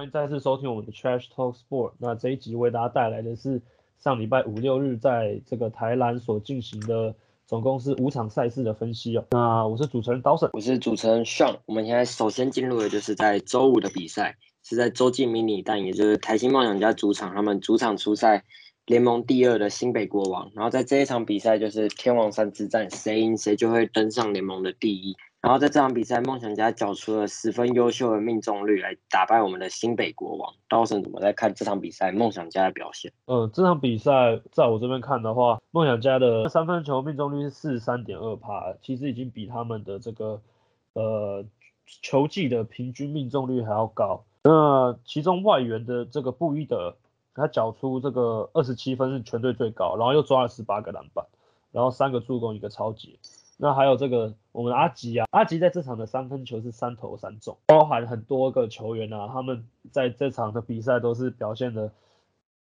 欢迎再次收听我们的 Trash Talk Sport。那这一集为大家带来的是上礼拜五六日在这个台南所进行的总共是五场赛事的分析哦。那我是主持人 Dawson，我是主持人 Sean。我们现在首先进入的就是在周五的比赛，是在洲际迷你蛋，也就是台新梦想家主场，他们主场出赛联盟第二的新北国王。然后在这一场比赛就是天王山之战，谁赢谁就会登上联盟的第一。然后在这场比赛，梦想家缴出了十分优秀的命中率来打败我们的新北国王。刀神怎么在看这场比赛梦想家的表现？呃，这场比赛在我这边看的话，梦想家的三分球命中率是四十三点二帕，其实已经比他们的这个呃球技的平均命中率还要高。那其中外援的这个布伊德，他缴出这个二十七分是全队最高，然后又抓了十八个篮板，然后三个助攻一个超级。那还有这个我们阿吉啊，阿吉在这场的三分球是三投三中，包含很多个球员啊，他们在这场的比赛都是表现的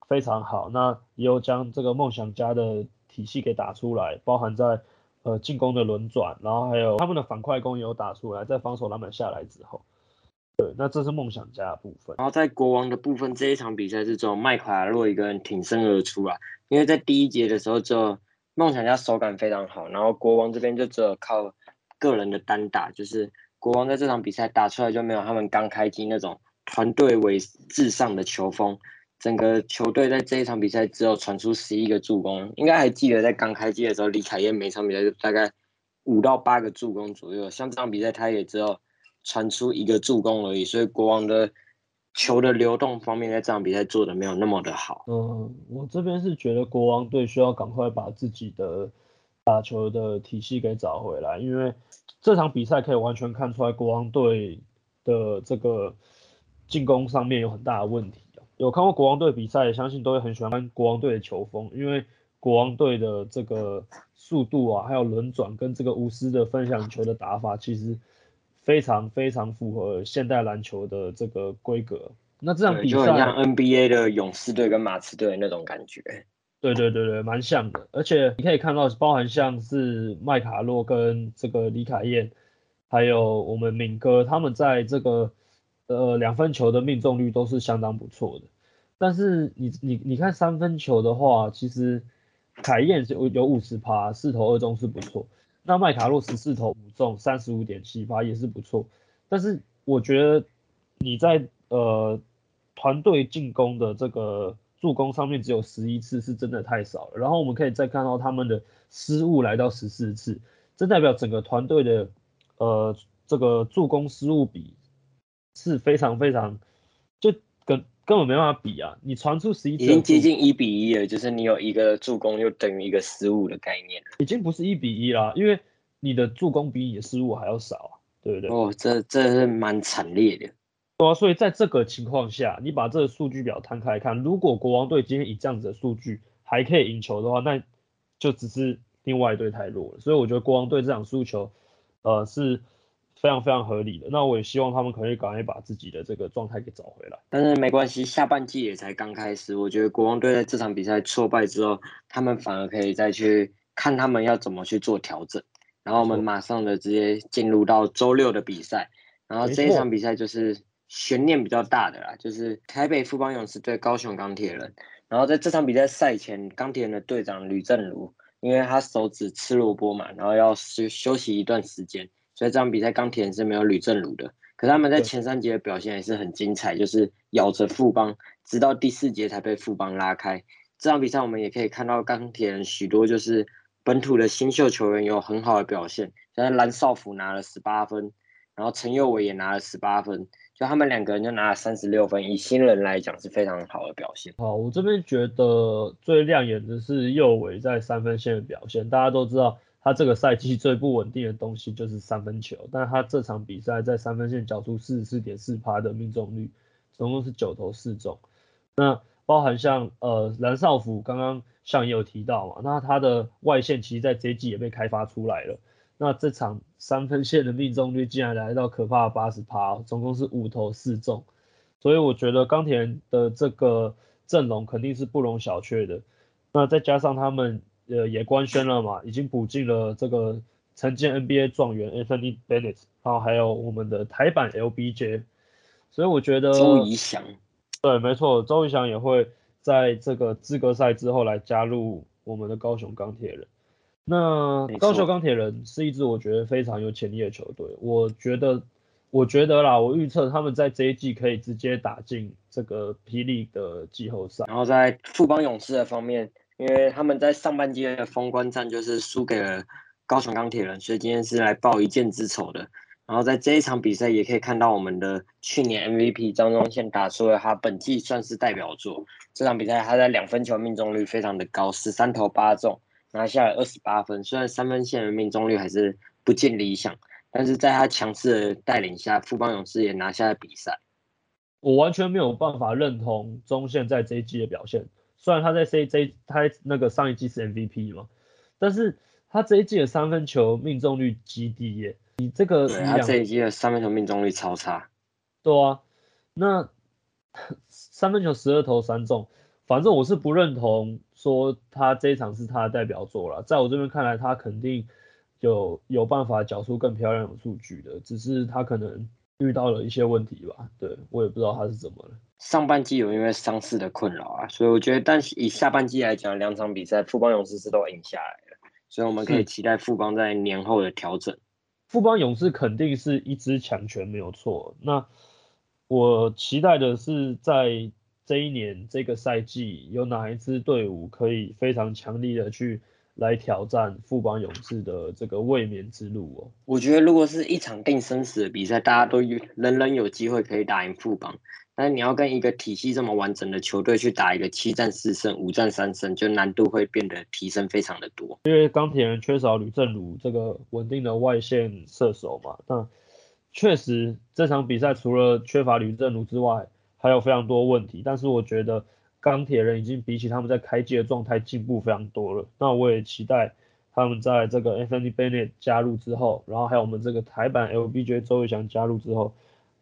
非常好。那也有将这个梦想家的体系给打出来，包含在呃进攻的轮转，然后还有他们的反快攻也有打出来，在防守篮板下来之后，对，那这是梦想家的部分。然后在国王的部分，这一场比赛是只有麦卡洛一个人挺身而出啊，因为在第一节的时候就。梦想家手感非常好，然后国王这边就只有靠个人的单打，就是国王在这场比赛打出来就没有他们刚开机那种团队为至上的球风，整个球队在这一场比赛只有传出十一个助攻，应该还记得在刚开机的时候，李凯燕每场比赛就大概五到八个助攻左右，像这场比赛他也只有传出一个助攻而已，所以国王的。球的流动方面，在这场比赛做的没有那么的好。嗯，我这边是觉得国王队需要赶快把自己的打球的体系给找回来，因为这场比赛可以完全看出来国王队的这个进攻上面有很大的问题有看过国王队比赛，相信都会很喜欢国王队的球风，因为国王队的这个速度啊，还有轮转跟这个无私的分享球的打法，其实。非常非常符合现代篮球的这个规格。那这场比赛就很像 NBA 的勇士队跟马刺队那种感觉。对对对对，蛮像的。而且你可以看到，包含像是麦卡洛跟这个李凯燕，还有我们敏哥，他们在这个呃两分球的命中率都是相当不错的。但是你你你看三分球的话，其实凯燕有有五十趴，四投二中是不错。那麦卡洛十四投五中，三十五点七八也是不错，但是我觉得你在呃团队进攻的这个助攻上面只有十一次，是真的太少了。然后我们可以再看到他们的失误来到十四次，这代表整个团队的呃这个助攻失误比是非常非常。根本没办法比啊！你传出十一，已经接近一比一了，就是你有一个助攻就等于一个失误的概念已经不是一比一啦，因为你的助攻比你的失误还要少啊，对不对？哦，这这是蛮惨烈的。对啊，所以在这个情况下，你把这个数据表摊开看，如果国王队今天以这样子的数据还可以赢球的话，那就只是另外一队太弱了。所以我觉得国王队这场输球，呃是。非常非常合理的，那我也希望他们可以赶快把自己的这个状态给找回来。但是没关系，下半季也才刚开始，我觉得国王队在这场比赛挫败之后，他们反而可以再去看他们要怎么去做调整。然后我们马上的直接进入到周六的比赛，然后这一场比赛就是悬念比较大的啦，就是台北富邦勇士对高雄钢铁人。然后在这场比赛赛前，钢铁人的队长吕正如，因为他手指吃萝卜嘛，然后要休休息一段时间。所以这场比赛钢铁人是没有吕正儒的，可是他们在前三节的表现也是很精彩，就是咬着富邦，直到第四节才被富邦拉开。这场比赛我们也可以看到钢铁人许多就是本土的新秀球员有很好的表现，像蓝少辅拿了十八分，然后陈佑伟也拿了十八分，就他们两个人就拿了三十六分，以新人来讲是非常好的表现。好，我这边觉得最亮眼的是右伟在三分线的表现，大家都知道。他这个赛季最不稳定的东西就是三分球，但他这场比赛在三分线缴出四十四点四趴的命中率，总共是九投四中。那包含像呃蓝少辅刚刚像也有提到嘛，那他的外线其实在这季也被开发出来了。那这场三分线的命中率竟然来到可怕的八十趴，总共是五投四中。所以我觉得钢铁人的这个阵容肯定是不容小觑的。那再加上他们。呃，也官宣了嘛，已经补进了这个曾经 NBA 状元 Anthony Bennett，然后还有我们的台版 LBJ，所以我觉得周怡翔，对，没错，周怡翔也会在这个资格赛之后来加入我们的高雄钢铁人。那高雄钢铁人是一支我觉得非常有潜力的球队，我觉得，我觉得啦，我预测他们在这一季可以直接打进这个霹雳的季后赛。然后在富邦勇士的方面，因为他们在上半季的封关战就是输给了高雄钢铁人，所以今天是来报一箭之仇的。然后在这一场比赛也可以看到我们的去年 MVP 张忠宪打出了他本季算是代表作。这场比赛他在两分球命中率非常的高，十三投八中。拿下了二十八分，虽然三分线的命中率还是不尽理想，但是在他强势的带领下，富邦勇士也拿下了比赛。我完全没有办法认同中线在这一季的表现，虽然他在 CJ 他那个上一季是 MVP 嘛，但是他这一季的三分球命中率极低耶。你这个他这一季的三分球命中率超差。对啊，那三分球十二投三中。反正我是不认同说他这一场是他的代表作了，在我这边看来，他肯定有有办法缴出更漂亮的数据的，只是他可能遇到了一些问题吧。对我也不知道他是怎么了。上半季有因为伤势的困扰啊，所以我觉得，但是以下半季来讲，两场比赛富邦勇士是都赢下来了，所以我们可以期待富邦在年后的调整。富邦勇士肯定是一支强权，没有错。那我期待的是在。这一年这个赛季有哪一支队伍可以非常强力的去来挑战富邦勇士的这个卫冕之路哦？我觉得如果是一场定生死的比赛，大家都有人人有机会可以打赢富邦，但是你要跟一个体系这么完整的球队去打一个七战四胜、五战三胜，就难度会变得提升非常的多。因为钢铁人缺少吕正儒这个稳定的外线射手嘛，那确实这场比赛除了缺乏吕正儒之外，还有非常多问题，但是我觉得钢铁人已经比起他们在开季的状态进步非常多了。那我也期待他们在这个 Anthony Bennett 加入之后，然后还有我们这个台版 LBJ 周伟翔加入之后，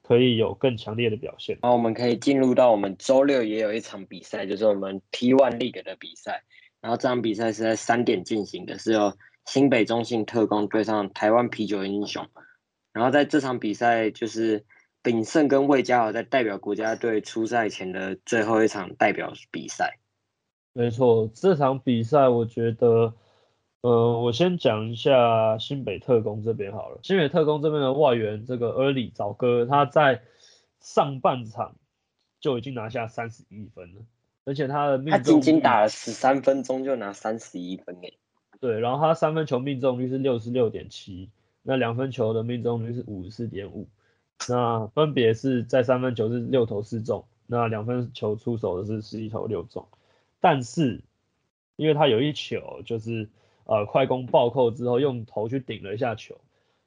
可以有更强烈的表现。然后我们可以进入到我们周六也有一场比赛，就是我们 T1 League 的比赛。然后这场比赛是在三点进行的，是由新北中信特工对上台湾啤酒英雄。然后在这场比赛就是。炳胜跟魏家豪在代表国家队出赛前的最后一场代表比赛。没错，这场比赛我觉得，呃，我先讲一下新北特工这边好了。新北特工这边的外援这个 Early 早哥，他在上半场就已经拿下三十一分了，而且他的命中他仅仅打了十三分钟就拿三十一分诶。对，然后他三分球命中率是六十六点七，那两分球的命中率是五十四点五。那分别是在三分球是六投四中，那两分球出手的是十一投六中，但是因为他有一球就是呃快攻暴扣之后用头去顶了一下球，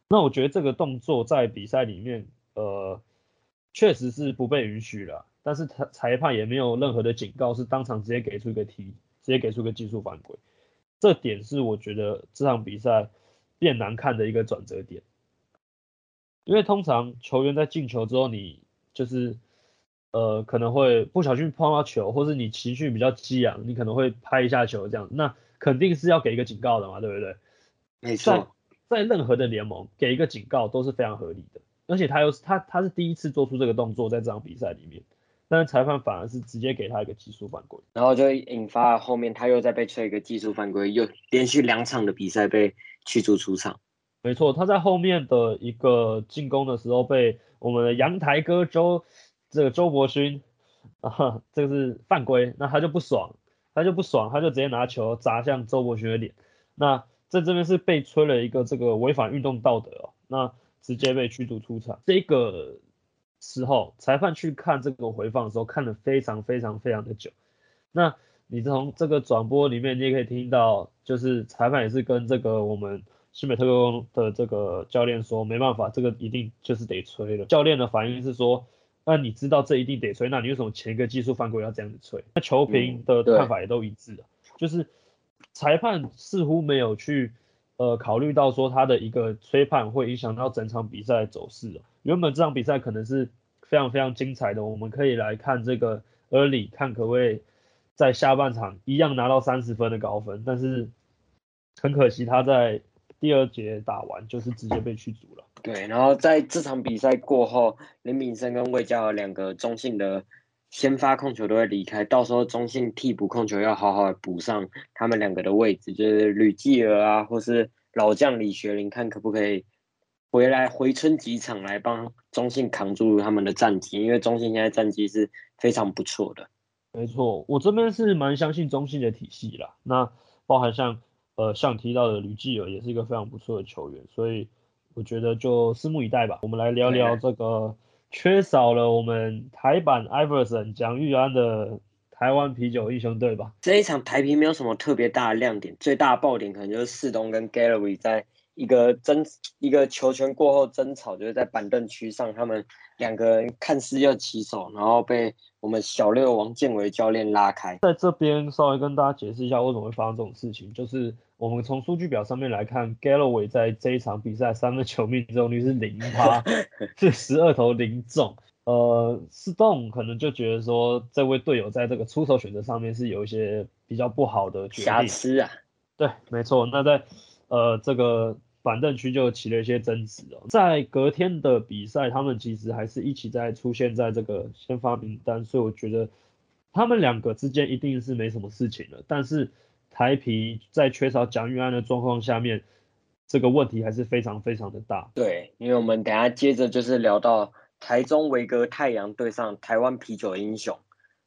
那我觉得这个动作在比赛里面呃确实是不被允许了，但是他裁判也没有任何的警告，是当场直接给出一个提，直接给出个技术犯规，这点是我觉得这场比赛变难看的一个转折点。因为通常球员在进球之后，你就是呃可能会不小心碰到球，或是你情绪比较激昂，你可能会拍一下球这样，那肯定是要给一个警告的嘛，对不对？没错，在任何的联盟给一个警告都是非常合理的，而且他又是他他是第一次做出这个动作在这场比赛里面，但是裁判反而是直接给他一个技术犯规，然后就引发了后面他又再被吹一个技术犯规，又连续两场的比赛被驱逐出场。没错，他在后面的一个进攻的时候被我们的阳台哥周这个周伯勋啊，这个是犯规，那他就不爽，他就不爽，他就直接拿球砸向周伯勋的脸，那在这边是被吹了一个这个违反运动道德哦，那直接被驱逐出场。这个时候裁判去看这个回放的时候，看了非常非常非常的久，那你从这个转播里面你也可以听到，就是裁判也是跟这个我们。新美特工的这个教练说没办法，这个一定就是得吹了。教练的反应是说，那你知道这一定得吹，那你为什么前一个技术犯规要这样子吹？那球评的看法也都一致的，就是裁判似乎没有去呃考虑到说他的一个吹判会影响到整场比赛的走势原本这场比赛可能是非常非常精彩的，我们可以来看这个 early 看可不可以在下半场一样拿到三十分的高分，但是很可惜他在。第二节打完就是直接被驱逐了。对，然后在这场比赛过后，林敏生跟魏嘉豪两个中信的先发控球都会离开，到时候中信替补控球要好好补上他们两个的位置，就是吕继娥啊，或是老将李学林，看可不可以回来回春几场来帮中信扛住他们的战绩，因为中信现在战绩是非常不错的。没错，我这边是蛮相信中信的体系啦。那包含像呃像提到的吕继尔也是一个非常不错的球员，所以我觉得就拭目以待吧。我们来聊聊这个缺少了我们台版 Iverson 蒋玉安的台湾啤酒英雄队吧。这一场台啤没有什么特别大的亮点，最大的爆点可能就是四东跟 Gallery 在一个争一个球权过后争吵，就是在板凳区上，他们两个人看似要起手，然后被。我们小六王建伟教练拉开，在这边稍微跟大家解释一下为什么会发生这种事情，就是我们从数据表上面来看，Galloway 在这一场比赛三分球命中率是零趴，是十二投零中。呃，Stone 可能就觉得说这位队友在这个出手选择上面是有一些比较不好的瑕疵啊。对，没错。那在呃这个。板凳区就起了一些争执哦，在隔天的比赛，他们其实还是一起在出现在这个先发名单，所以我觉得他们两个之间一定是没什么事情的。但是台皮在缺少蒋玉安的状况下面，这个问题还是非常非常的大。对，因为我们等下接着就是聊到台中维格太阳对上台湾啤酒英雄，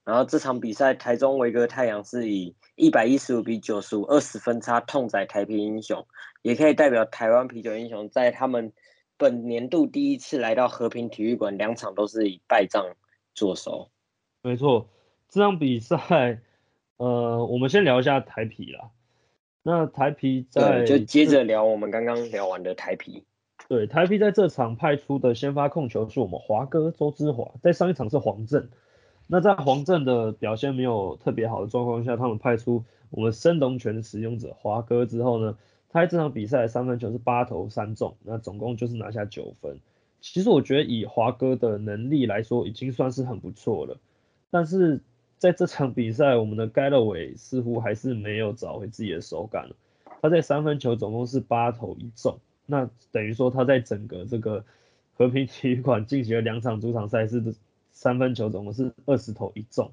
然后这场比赛台中维格太阳是以一百一十五比九十五二十分差痛宰台啤英雄。也可以代表台湾啤酒英雄在他们本年度第一次来到和平体育馆，两场都是以败仗作收。没错，这场比赛，呃，我们先聊一下台啤啦。那台啤在就接着聊我们刚刚聊完的台啤。对，台啤在这场派出的先发控球是我们华哥周之华，在上一场是黄镇。那在黄镇的表现没有特别好的状况下，他们派出我们升龙拳的使用者华哥之后呢？他这场比赛三分球是八投三中，那总共就是拿下九分。其实我觉得以华哥的能力来说，已经算是很不错了。但是在这场比赛，我们的盖勒伟似乎还是没有找回自己的手感。他在三分球总共是八投一中，那等于说他在整个这个和平体育馆进行了两场主场赛事的三分球总共是二十投一中，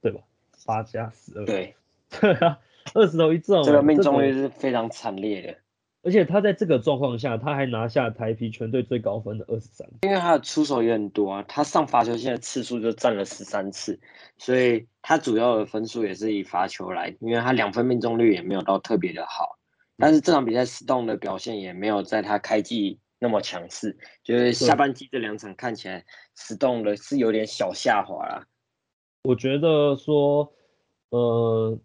对吧？八加十二。对。对啊。二十投一中，这个命中率是非常惨烈的。而且他在这个状况下，他还拿下台皮全队最高分的二十三。因为他的出手也很多啊，他上罚球线的次数就占了十三次，所以他主要的分数也是以罚球来。因为他两分命中率也没有到特别的好，但是这场比赛 Stone 的表现也没有在他开季那么强势，就是下半季这两场看起来 Stone 的是有点小下滑啦。我觉得说，呃。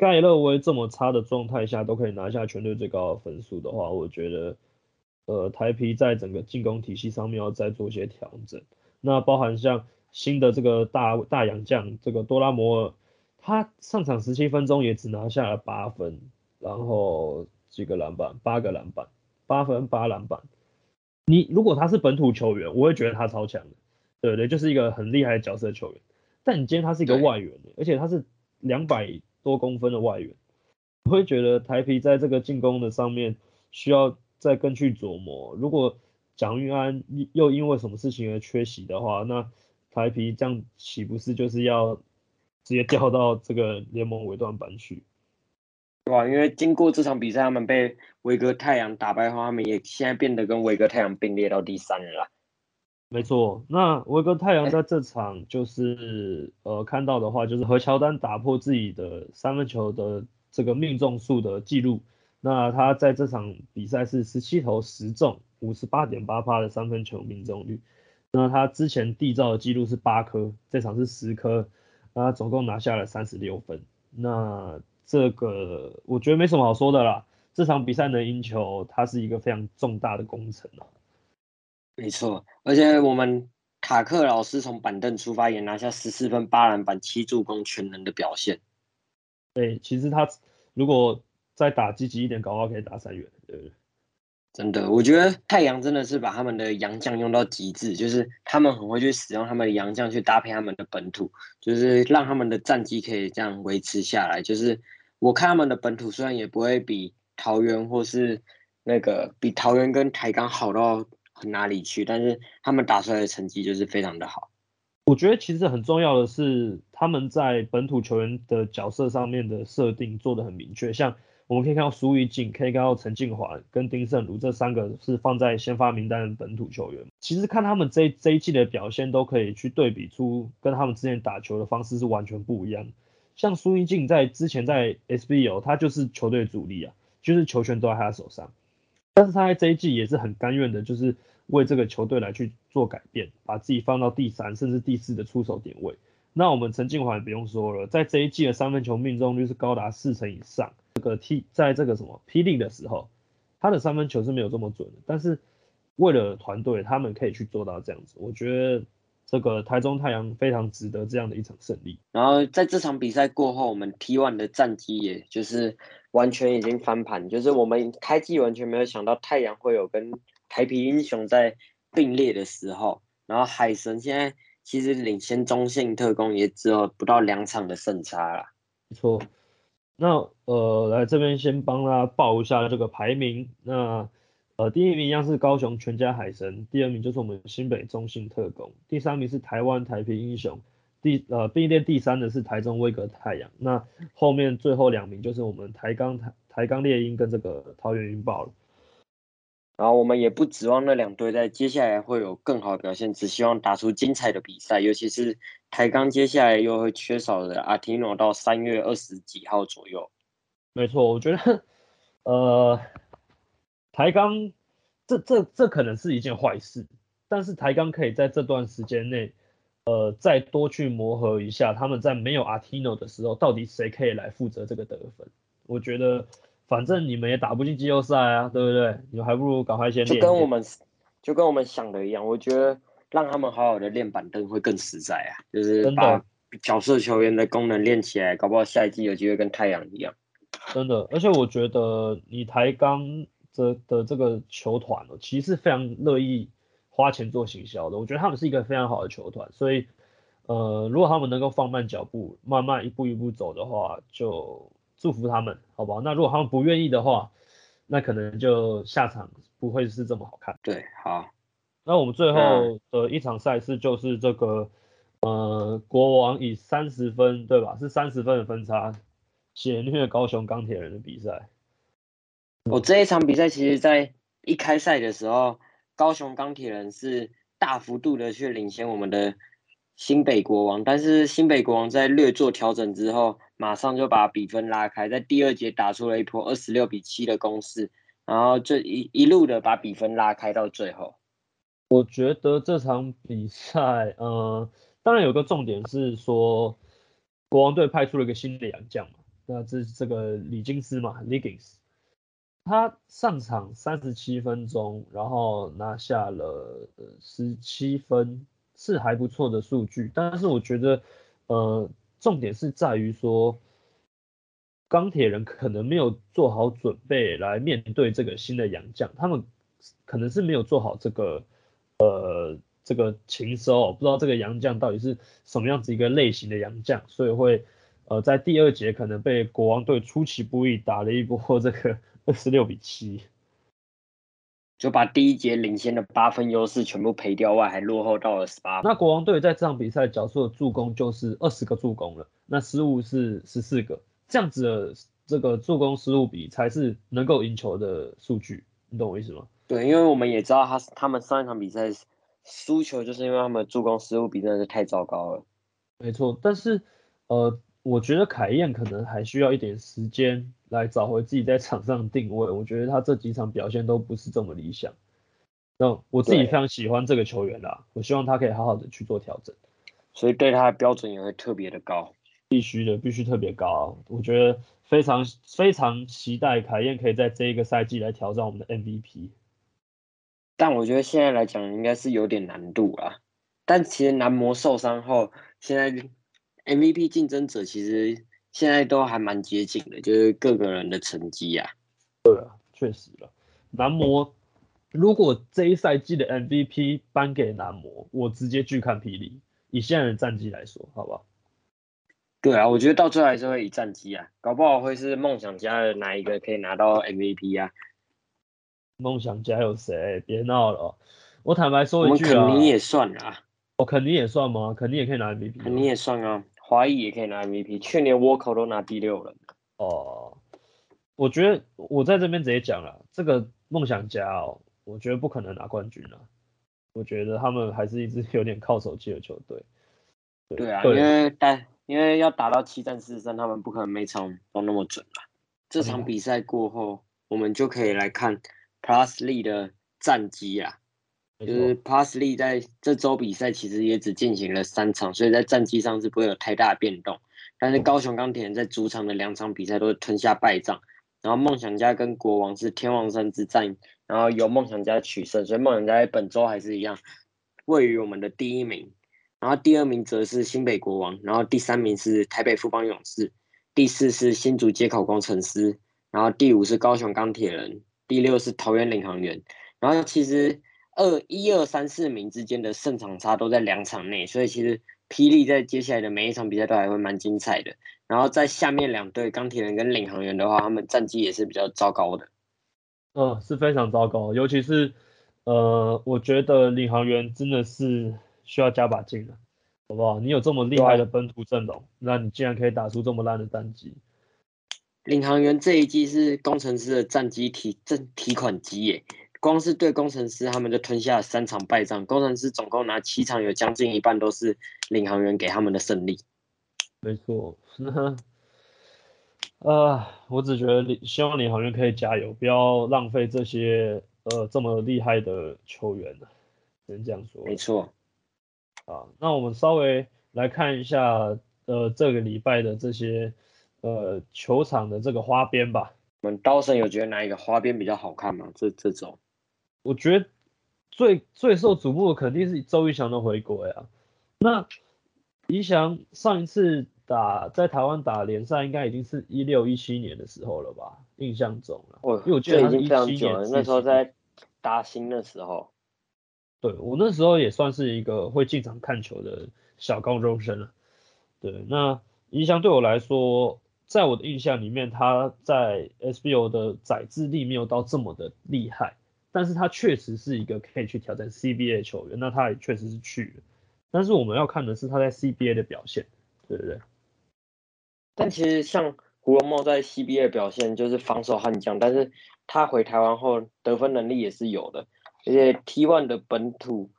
盖勒威这么差的状态下都可以拿下全队最高的分数的话，我觉得，呃，台皮在整个进攻体系上面要再做一些调整。那包含像新的这个大大洋将这个多拉摩尔，他上场十七分钟也只拿下了八分，然后几个篮板，八个篮板，八分八篮板。你如果他是本土球员，我会觉得他超强的，对不对，就是一个很厉害的角色球员。但你今天他是一个外援，而且他是两百。多公分的外援，我会觉得台皮在这个进攻的上面需要再更去琢磨。如果蒋玉安又因为什么事情而缺席的话，那台皮这样岂不是就是要直接掉到这个联盟尾段班去？对吧？因为经过这场比赛，他们被维格太阳打败后，他们也现在变得跟维格太阳并列到第三了。没错，那维格太阳在这场就是呃看到的话，就是和乔丹打破自己的三分球的这个命中数的记录。那他在这场比赛是十七投十中，五十八点八八的三分球命中率。那他之前缔造的记录是八颗，这场是十颗，那总共拿下了三十六分。那这个我觉得没什么好说的啦，这场比赛能赢球，它是一个非常重大的工程啊。没错，而且我们卡克老师从板凳出发，也拿下十四分、八篮板、七助攻全能的表现。对，其实他如果再打积极一点，搞不好可以打三元。对，真的，我觉得太阳真的是把他们的洋将用到极致，就是他们很会去使用他们的洋将去搭配他们的本土，就是让他们的战绩可以这样维持下来。就是我看他们的本土虽然也不会比桃园或是。那个比桃园跟台钢好到哪里去，但是他们打出来的成绩就是非常的好。我觉得其实很重要的是他们在本土球员的角色上面的设定做的很明确，像我们可以看到苏玉静，可以看到陈静华跟丁胜儒这三个是放在先发名单的本土球员。其实看他们这这一季的表现，都可以去对比出跟他们之前打球的方式是完全不一样。像苏玉静在之前在 SBO，他就是球队主力啊，就是球权都在他手上。但是他在这一季也是很甘愿的，就是为这个球队来去做改变，把自己放到第三甚至第四的出手点位。那我们陈静华也不用说了，在这一季的三分球命中率是高达四成以上。这个 T 在这个什么霹雳的时候，他的三分球是没有这么准的，但是为了团队，他们可以去做到这样子。我觉得。这个台中太阳非常值得这样的一场胜利。然后在这场比赛过后，我们 T1 的战绩也就是完全已经翻盘，就是我们开季完全没有想到太阳会有跟台皮英雄在并列的时候。然后海神现在其实领先中信特工也只有不到两场的胜差了。没错。那呃，来这边先帮大家报一下这个排名。那呃，第一名一样是高雄全家海神，第二名就是我们新北中信特工，第三名是台湾台平英雄，第呃并列第三的是台中威格太阳，那后面最后两名就是我们台钢台台钢猎鹰跟这个桃园云豹了。然后我们也不指望那两队在接下来会有更好的表现，只希望打出精彩的比赛，尤其是台钢接下来又会缺少的阿提诺到三月二十几号左右。没错，我觉得呃。台钢，这这这可能是一件坏事，但是台钢可以在这段时间内，呃，再多去磨合一下，他们在没有阿提诺的时候，到底谁可以来负责这个得分？我觉得，反正你们也打不进季后赛啊，对不对？你们还不如赶快先练。就跟我们，就跟我们想的一样，我觉得让他们好好的练板凳会更实在啊，就是把角色球员的功能练起来，搞不好下一季有机会跟太阳一样。真的，而且我觉得你台钢。的的这个球团哦，其实是非常乐意花钱做行销的。我觉得他们是一个非常好的球团，所以呃，如果他们能够放慢脚步，慢慢一步一步走的话，就祝福他们，好不好？那如果他们不愿意的话，那可能就下场不会是这么好看。对，好。那我们最后的一场赛事就是这个呃，国王以三十分，对吧？是三十分的分差，血虐高雄钢铁人的比赛。我这一场比赛，其实在一开赛的时候，高雄钢铁人是大幅度的去领先我们的新北国王，但是新北国王在略做调整之后，马上就把比分拉开，在第二节打出了一波二十六比七的攻势，然后这一一路的把比分拉开到最后。我觉得这场比赛，呃，当然有个重点是说，国王队派出了一个新的洋将嘛，那这这个李金斯嘛，Legins。他上场三十七分钟，然后拿下了十七分，是还不错的数据。但是我觉得，呃，重点是在于说，钢铁人可能没有做好准备来面对这个新的洋将，他们可能是没有做好这个，呃，这个情收，不知道这个洋将到底是什么样子一个类型的洋将，所以会，呃，在第二节可能被国王队出其不意打了一波这个。二十六比七，就把第一节领先的八分优势全部赔掉，外还落后到了十八。那国王队在这场比赛缴出的助攻就是二十个助攻了，那失误是十四个，这样子的这个助攻失误比才是能够赢球的数据，你懂我意思吗？对，因为我们也知道他他们上一场比赛输球就是因为他们助攻失误比真的是太糟糕了。没错，但是呃。我觉得凯燕可能还需要一点时间来找回自己在场上的定位。我觉得他这几场表现都不是这么理想。那我自己非常喜欢这个球员啦，我希望他可以好好的去做调整。所以对他的标准也会特别的高，必须的，必须特别高。我觉得非常非常期待凯燕可以在这一个赛季来挑战我们的 MVP。但我觉得现在来讲应该是有点难度啊。但其实男模受伤后，现在。MVP 竞争者其实现在都还蛮接近的，就是各个人的成绩呀。对啊，确实了。男模如果这一赛季的 MVP 颁给男模，我直接拒看霹雳。以现在的战绩来说，好不好？对啊，我觉得到最后还是会以战绩啊，搞不好会是梦想家的哪一个可以拿到 MVP 啊。梦想家有谁？别闹了，我坦白说一句啊，肯尼也算啊，我肯定也算吗？肯定也可以拿 MVP 吗。肯尼也算啊，华裔也可以拿 MVP，去年沃口都拿第六了。哦，我觉得我在这边直接讲了，这个梦想家哦，我觉得不可能拿冠军了。我觉得他们还是一支有点靠手气的球队。对啊，因为但因为要打到七战四胜，他们不可能每场都那么准啊。这场比赛过后，我们就可以来看 Plus Lee 的战绩啊。就是 Plusly 在这周比赛其实也只进行了三场，所以在战绩上是不会有太大的变动。但是高雄钢铁人在主场的两场比赛都是吞下败仗，然后梦想家跟国王是天王山之战，然后由梦想家取胜，所以梦想家在本周还是一样位于我们的第一名。然后第二名则是新北国王，然后第三名是台北富邦勇士，第四是新竹接口工程师，然后第五是高雄钢铁人，第六是桃园领航员。然后其实二一二三四名之间的胜场差都在两场内，所以其实霹雳在接下来的每一场比赛都还会蛮精彩的。然后在下面两队钢铁人跟领航员的话，他们战绩也是比较糟糕的。嗯，是非常糟糕，尤其是呃，我觉得领航员真的是。需要加把劲了，好不好？你有这么厉害的本土阵容，那你竟然可以打出这么烂的战绩。领航员这一季是工程师的战绩提正提款机耶，光是对工程师他们就吞下三场败仗，工程师总共拿七场，有将近一半都是领航员给他们的胜利。没错，啊，我只觉得领希望领航员可以加油，不要浪费这些呃这么厉害的球员了，只能这样说。没错。啊，那我们稍微来看一下，呃，这个礼拜的这些呃球场的这个花边吧。我们刀神有觉得哪一个花边比较好看吗？这这种，我觉得最最受瞩目的肯定是周瑜翔的回国呀。那宜翔上一次打在台湾打联赛，应该已经是一六一七年的时候了吧？印象中了，因为我记得他是一七年，那时候在打新的时候。对我那时候也算是一个会进场看球的小高中生了。对，那宜翔对我来说，在我的印象里面，他在 SBO 的载资力没有到这么的厉害，但是他确实是一个可以去挑战 CBA 球员，那他也确实是去了。但是我们要看的是他在 CBA 的表现，对不对？但其实像胡龙茂在 CBA 的表现就是防守悍将，但是他回台湾后得分能力也是有的。而且 T1 的本土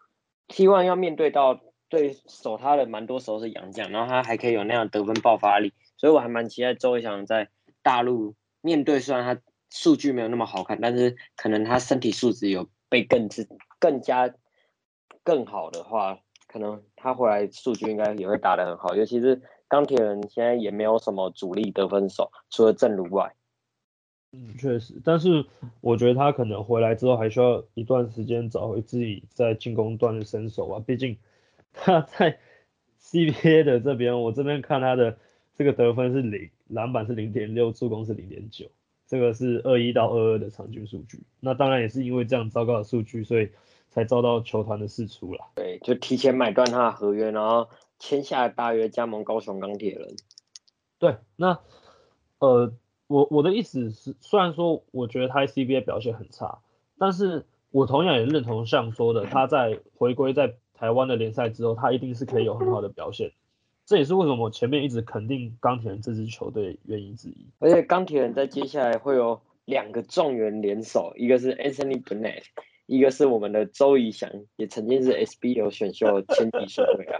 ，T1 要面对到对守他的蛮多时候是洋将，然后他还可以有那样得分爆发力，所以我还蛮期待周伟翔在大陆面对，虽然他数据没有那么好看，但是可能他身体素质有被更是更加更好的话，可能他回来数据应该也会打得很好。尤其是钢铁人现在也没有什么主力得分手，除了正如外。嗯，确实，但是我觉得他可能回来之后还需要一段时间找回自己在进攻端的身手啊。毕竟 他在 CBA 的这边，我这边看他的这个得分是零，篮板是零点六，助攻是零点九，这个是二一到二二的场均数据。那当然也是因为这样糟糕的数据，所以才遭到球团的释出了。对，就提前买断他的合约，然后签下大约加盟高雄钢铁人。对，那呃。我我的意思是，虽然说我觉得他 CBA 表现很差，但是我同样也认同像说的，他在回归在台湾的联赛之后，他一定是可以有很好的表现。这也是为什么我前面一直肯定钢铁人这支球队原因之一。而且钢铁人在接下来会有两个状元联手，一个是 Anthony Bennett，一个是我们的周怡翔，也曾经是 SBO 选秀前几顺位啊。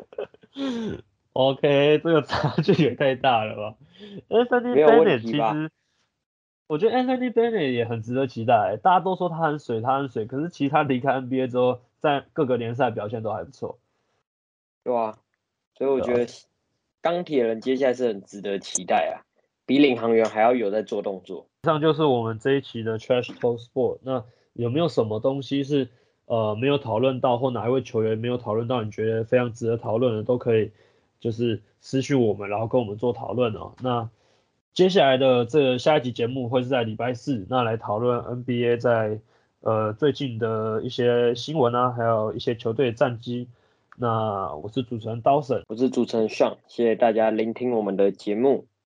OK，这个差距也太大了吧？Anthony Bennett 其实。我觉得 Anthony Bennett 也很值得期待，大家都说他很水，他很水，可是其实他离开 NBA 之后，在各个联赛表现都还不错，对啊，所以我觉得钢铁人接下来是很值得期待啊，比领航员还要有在做动作。以上就是我们这一期的 Trash Talk Sport。那有没有什么东西是呃没有讨论到，或哪一位球员没有讨论到，你觉得非常值得讨论的，都可以就是私讯我们，然后跟我们做讨论哦。那接下来的这下一集节目会是在礼拜四，那来讨论 NBA 在呃最近的一些新闻啊，还有一些球队战绩。那我是主持人 Dawson，我是主持人 Sean，谢谢大家聆听我们的节目。